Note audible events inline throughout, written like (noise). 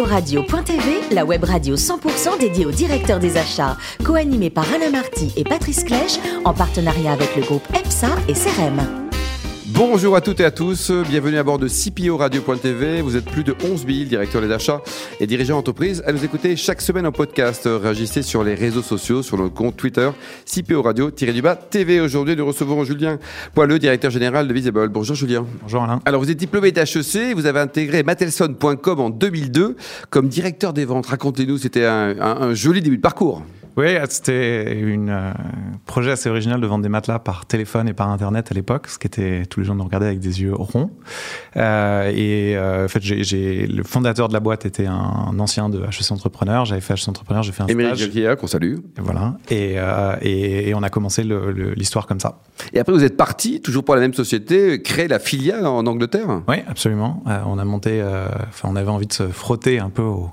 Radio.tv, la web radio 100% dédiée aux directeurs des achats, co-animée par Alain Marty et Patrice Clèche, en partenariat avec le groupe EPSA et CRM. Bonjour à toutes et à tous, bienvenue à bord de CPO Radio.tv. Vous êtes plus de 11 000 directeurs des achats et dirigeants d'entreprise à nous écouter chaque semaine en podcast. Réagissez sur les réseaux sociaux, sur notre compte Twitter, CPO Radio-du-bas TV. Aujourd'hui, nous recevons Julien Poileux, directeur général de Visible. Bonjour Julien. Bonjour Alain. Alors, vous êtes diplômé d'HEC, vous avez intégré Matelson.com en 2002 comme directeur des ventes. Racontez-nous, c'était un, un joli début de parcours. Oui, c'était un euh, projet assez original de vendre des matelas par téléphone et par internet à l'époque, ce qui était tous les gens nous regardaient avec des yeux ronds. Euh, et euh, en fait, le fondateur de la boîte était un, ancien de HEC Entrepreneur. J'avais fait HEC Entrepreneur, j'ai fait un Émeric stage. qu'on salue. Et voilà. Et, et, et, on a commencé l'histoire comme ça. Et après, vous êtes parti, toujours pour la même société, créer la filiale en Angleterre? Oui, absolument. on a monté. Enfin, on avait envie de se frotter un peu au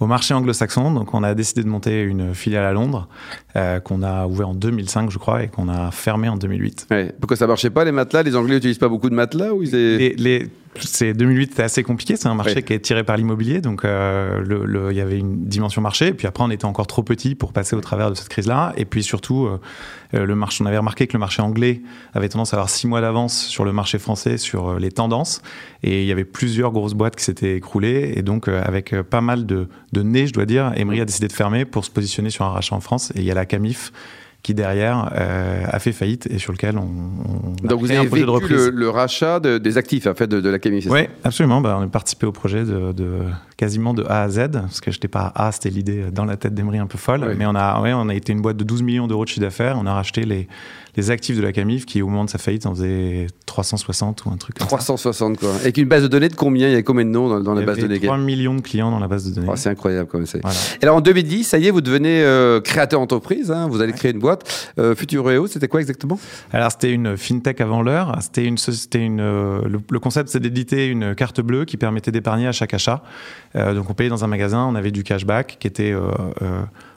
au marché anglo-saxon. Donc, on a décidé de monter une filiale à Londres euh, qu'on a ouvert en 2005, je crois, et qu'on a fermé en 2008. Pourquoi ça marchait pas les matelas? Les Anglais n'utilisent pas beaucoup de matelas ou les, les, c'est 2008 c'était assez compliqué. C'est un marché qui est tiré par l'immobilier. Donc euh, le, il y avait une dimension marché. Et puis après on était encore trop petit pour passer au travers de cette crise là et puis surtout euh, euh, le marché on avait remarqué que le marché anglais avait tendance à avoir six mois d'avance sur le marché français sur les tendances. Et il y avait plusieurs grosses boîtes qui s'étaient écroulées. Et donc avec pas mal de, de nez je dois dire Emery a décidé de fermer pour se positionner sur un rachat en France. Et il y a la Camif qui derrière euh, a fait faillite et sur lequel on, on Donc vous avez un projet de reprise. Le, le rachat de, des actifs en fait de, de la Camille. Oui, absolument. Bah, on a participé au projet de, de, quasiment de A à Z parce que j'étais pas A, c'était l'idée dans la tête d'Emery un peu folle. Mais on a, ouais, on a été une boîte de 12 millions d'euros de chiffre d'affaires. On a racheté les les actifs de la Camif qui, au moment de sa faillite, en faisait 360 ou un truc comme 360, quoi. Avec une base de données de combien? Il y a combien de noms dans, la base de données? 3 millions de clients dans la base de données. Oh, c'est incroyable, comme c'est. Et alors, en 2010, ça y est, vous devenez euh, créateur d'entreprise. Hein, vous allez créer une boîte. Euh, Futureo, c'était quoi exactement? Alors, c'était une fintech avant l'heure. C'était une, c'était une, euh, le, concept, c'est d'éditer une carte bleue qui permettait d'épargner à chaque achat. Euh, donc, on payait dans un magasin, on avait du cashback qui était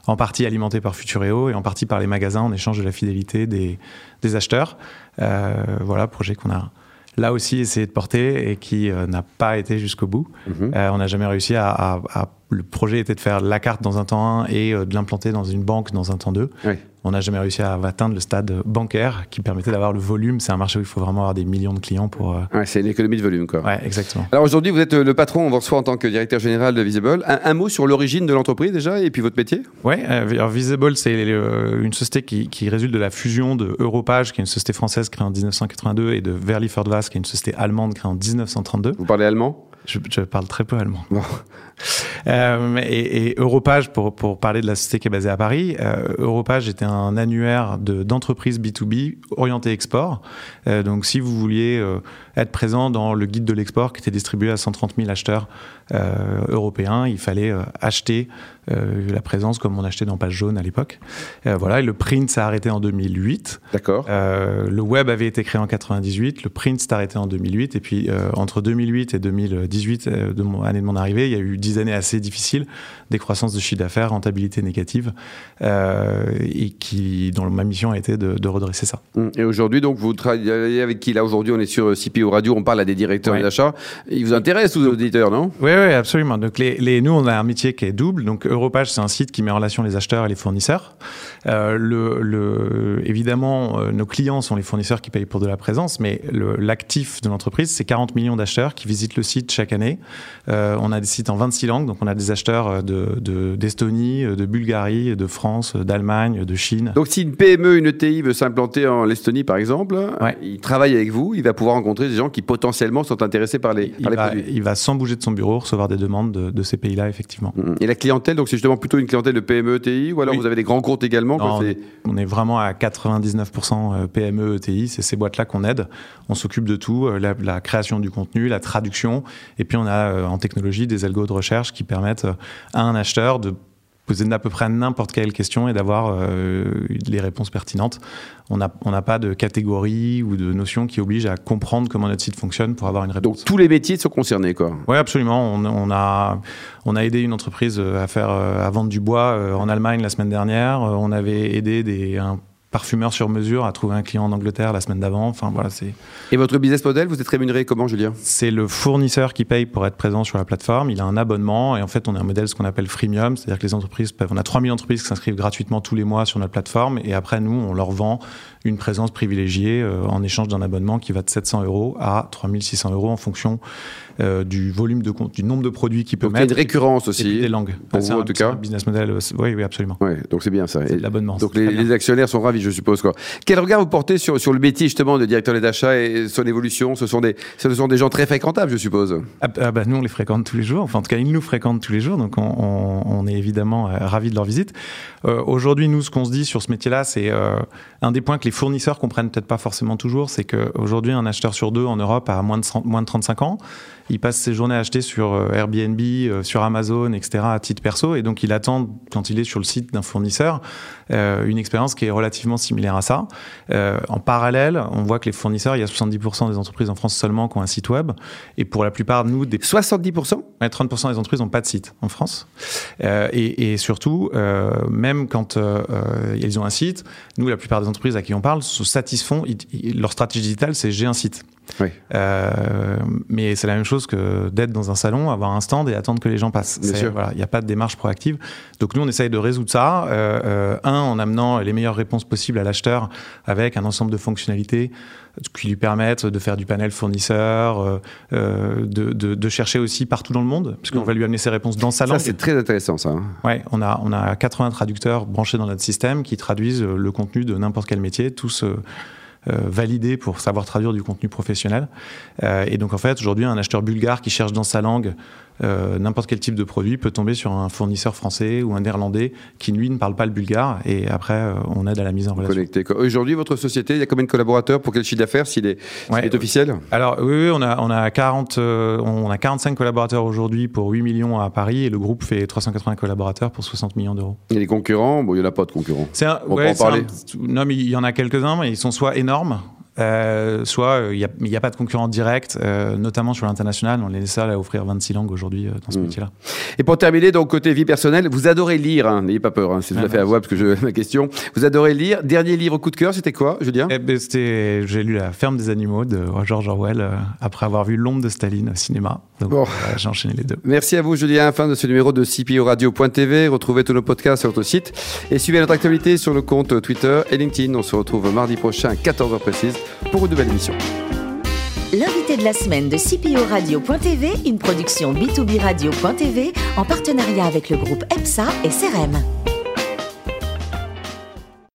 en partie alimenté par Futureo et en partie par les magasins en échange de la fidélité des, des acheteurs. Euh, voilà, projet qu'on a là aussi essayé de porter et qui euh, n'a pas été jusqu'au bout. Mhm. Euh, on n'a jamais réussi à, à, à, Le projet était de faire la carte dans un temps 1 et de l'implanter dans une banque dans un temps 2. Oui on n'a jamais réussi à atteindre le stade bancaire qui permettait d'avoir le volume. C'est un marché où il faut vraiment avoir des millions de clients pour. Euh, ouais, c'est une économie de volume, quoi. Ouais, exactement. Alors aujourd'hui, vous êtes euh, le patron, on vous reçoit en tant que directeur général de Visible. Un, mot sur l'origine de l'entreprise déjà et puis votre métier? Euh, Visible, c'est une société qui, résulte de la fusion de Europage, qui est une société française créée en 1982, et de Fordwas, qui est une société allemande créée en 1932. Vous parlez allemand? Je, parle très peu allemand. Euh, et, et, Europage, pour, pour parler de la société qui est basée à Paris, euh, Europage était un annuaire d'entreprises B2B orienté export. Euh, donc si vous vouliez être présent dans le guide de l'export qui était distribué à 130 000 acheteurs européens, il fallait acheter la présence comme on achetait dans Page Jaune à l'époque. voilà, et le print s'est arrêté en 2008. D'accord. le web avait été créé en 98, le print s'est arrêté en 2008, et puis entre 2008 et 2018, de mon, année de mon arrivée, il y a eu dix années assez difficiles, décroissance de chiffre d'affaires, rentabilité négative, et qui, dont ma mission a été de, de redresser ça. Et aujourd'hui, donc, vous travaillez avec qui? Là, aujourd'hui, on est sur CPO Radio, on parle à des directeurs d'achat. Ils vous intéressent, aux auditeurs, non? Oui, oui, absolument. Donc, les, les, nous, on a un métier qui est double. Donc, Europage, c'est un site qui met en relation les acheteurs et les fournisseurs. Euh, le, le, évidemment, euh, nos clients sont les fournisseurs qui payent pour de la présence, mais l'actif de l'entreprise, c'est 40 millions d'acheteurs qui visitent le site chaque année. Euh, on a des sites en 26 langues, donc on a des acheteurs d'Estonie, de, de, Bulgarie, de France, d'Allemagne, de Chine. Donc, si une PME, une ETI veut s'implanter en Estonie, par exemple, ouais. il travaille avec vous, il va pouvoir rencontrer des gens qui potentiellement sont intéressés par les, par il les va, produits. Il va sans bouger de son bureau recevoir des demandes de, de ces pays-là, effectivement. Mm. Et la clientèle, donc c'est justement plutôt une clientèle de PME, ETI, ou alors oui. vous avez des grands comptes également non, est... On est vraiment à 99% PME, ETI, c'est ces boîtes-là qu'on aide. On s'occupe de tout, la, la, création du contenu, la traduction, et puis on a en technologie des algos de recherche qui permettent à un acheteur de poser à peu près n'importe quelle question et d'avoir euh, les réponses pertinentes. On n'a on pas de catégorie ou de notion qui oblige à comprendre comment notre site fonctionne pour avoir une réponse. Donc tous les métiers sont concernés, quoi. Oui, absolument. On, on, a, on a aidé une entreprise à faire à vendre du bois en Allemagne la semaine dernière. On avait aidé des, un parfumeur sur mesure a trouvé un client en Angleterre la semaine d'avant. Enfin voilà, c'est. Et votre business model, vous êtes rémunéré comment, Julien? C'est le fournisseur qui paye pour être présent sur la plateforme. Il a un abonnement et en fait, on a un modèle ce qu'on appelle freemium, c'est-à-dire que les entreprises peuvent. On a 3000 entreprises qui s'inscrivent gratuitement tous les mois sur notre plateforme et après nous, on leur vend une présence privilégiée euh, en échange d'un abonnement qui va de 700 euros à 3600 euros en fonction euh, du volume de du nombre de produits qu'il peut donc mettre. Il y a une récurrence aussi. Et des langues. Pour vous, un, en tout cas. Un business model. euh, oui, oui, absolument. Ouais, donc c'est bien ça. C'est l'abonnement. Donc les, les, actionnaires sont ravis, je suppose. Quoi. Quel regard vous portez sur, sur le métier justement de directeur d'achat et son évolution? Ce sont, des, ce sont des gens très fréquentables, je suppose. Ah, ah bah, nous, on les fréquente tous les jours. Enfin, en tout cas, ils nous fréquentent tous les jours. Donc, on, est évidemment euh, ravis de leur visite. Euh, Aujourd'hui, nous, ce qu'on se dit sur ce métier-là, c'est euh, un des points que les fournisseurs comprennent peut-être pas forcément toujours, c'est qu'aujourd'hui, un acheteur sur deux en Europe a moins de, 30, moins de 35 ans. Il passe ses journées à acheter sur euh, Airbnb, sur Amazon, etc. à titre perso. Et donc, il attend, quand il est sur le site d'un fournisseur, une expérience qui est relativement similaire à ça. Euh, en parallèle, on voit que les fournisseurs, il y a 70% des entreprises en France seulement qui ont un site web. Et pour la plupart, nous, des... 70% ouais, 30% des entreprises n'ont pas de site en France. Euh, et, et, surtout, euh, même quand ils ont un site, nous, la plupart des entreprises à qui on parle se satisfont. Ils, ils, leur stratégie digitale, c'est j'ai un site. Oui. Euh, mais c'est la même chose que d'être dans un salon, avoir un stand et attendre que les gens passent. Il voilà, n'y a pas de démarche proactive. Donc nous, on essaye de résoudre ça. Euh, un, en amenant les meilleures réponses possibles à l'acheteur avec un ensemble de fonctionnalités qui lui permettent de faire du panel fournisseur, euh, de, de, de, chercher aussi partout dans le monde, puisqu'on mmh. va lui amener ses réponses dans sa langue. Ça, c'est très intéressant, ça. Ouais, on a, on a 80 traducteurs branchés dans notre système qui traduisent le contenu de n'importe quel métier, tous euh, validé pour savoir traduire du contenu professionnel. Euh, et donc en fait, aujourd'hui, un acheteur bulgare qui cherche dans sa langue euh, n'importe quel type de produit peut tomber sur un fournisseur français ou un néerlandais qui lui ne parle pas le bulgare et après euh, on aide à la mise en relation. Connecté. Aujourd'hui, votre société, il y a combien de collaborateurs pour quel chiffre d'affaires s'il est, ouais. est, officiel? Alors oui, oui, on a on a 40 euh, on a 45 collaborateurs aujourd'hui pour 8 millions à Paris et le groupe fait 380 collaborateurs pour 60 millions d'euros. Et les concurrents, bon, il n'y en a pas de concurrents. Un, on ouais, peut en parler. Un, non, mais il y en a quelques-uns, mais ils sont soit énormes, euh, soit il n'y a, a, pas de concurrent direct, euh, notamment sur l'international. On est les seuls à offrir 26 langues aujourd'hui euh, dans ce mmh. métier-là. Et pour terminer, donc côté vie personnelle, vous adorez lire, hein, n'ayez pas peur, hein, c'est tout ah, à fait à voir parce que je (laughs) ma question. Vous adorez lire. Dernier livre coup de cœur, c'était quoi, Julien? Eh ben, C'était, j'ai lu La ferme des animaux de George Orwell euh, après avoir vu L'ombre de Staline au cinéma. Donc bon. j'ai enchaîné les deux. Merci à vous, Julien. Fin de ce numéro de CPO Radio.tv. Retrouvez tous nos podcasts sur notre site et suivez notre actualité sur le compte Twitter et LinkedIn. On se retrouve mardi prochain à 14h précise pour une nouvelle émission. L'invité de la semaine de CPO Radio.tv, une production B2B Radio.tv en partenariat avec le groupe EPSA et CRM.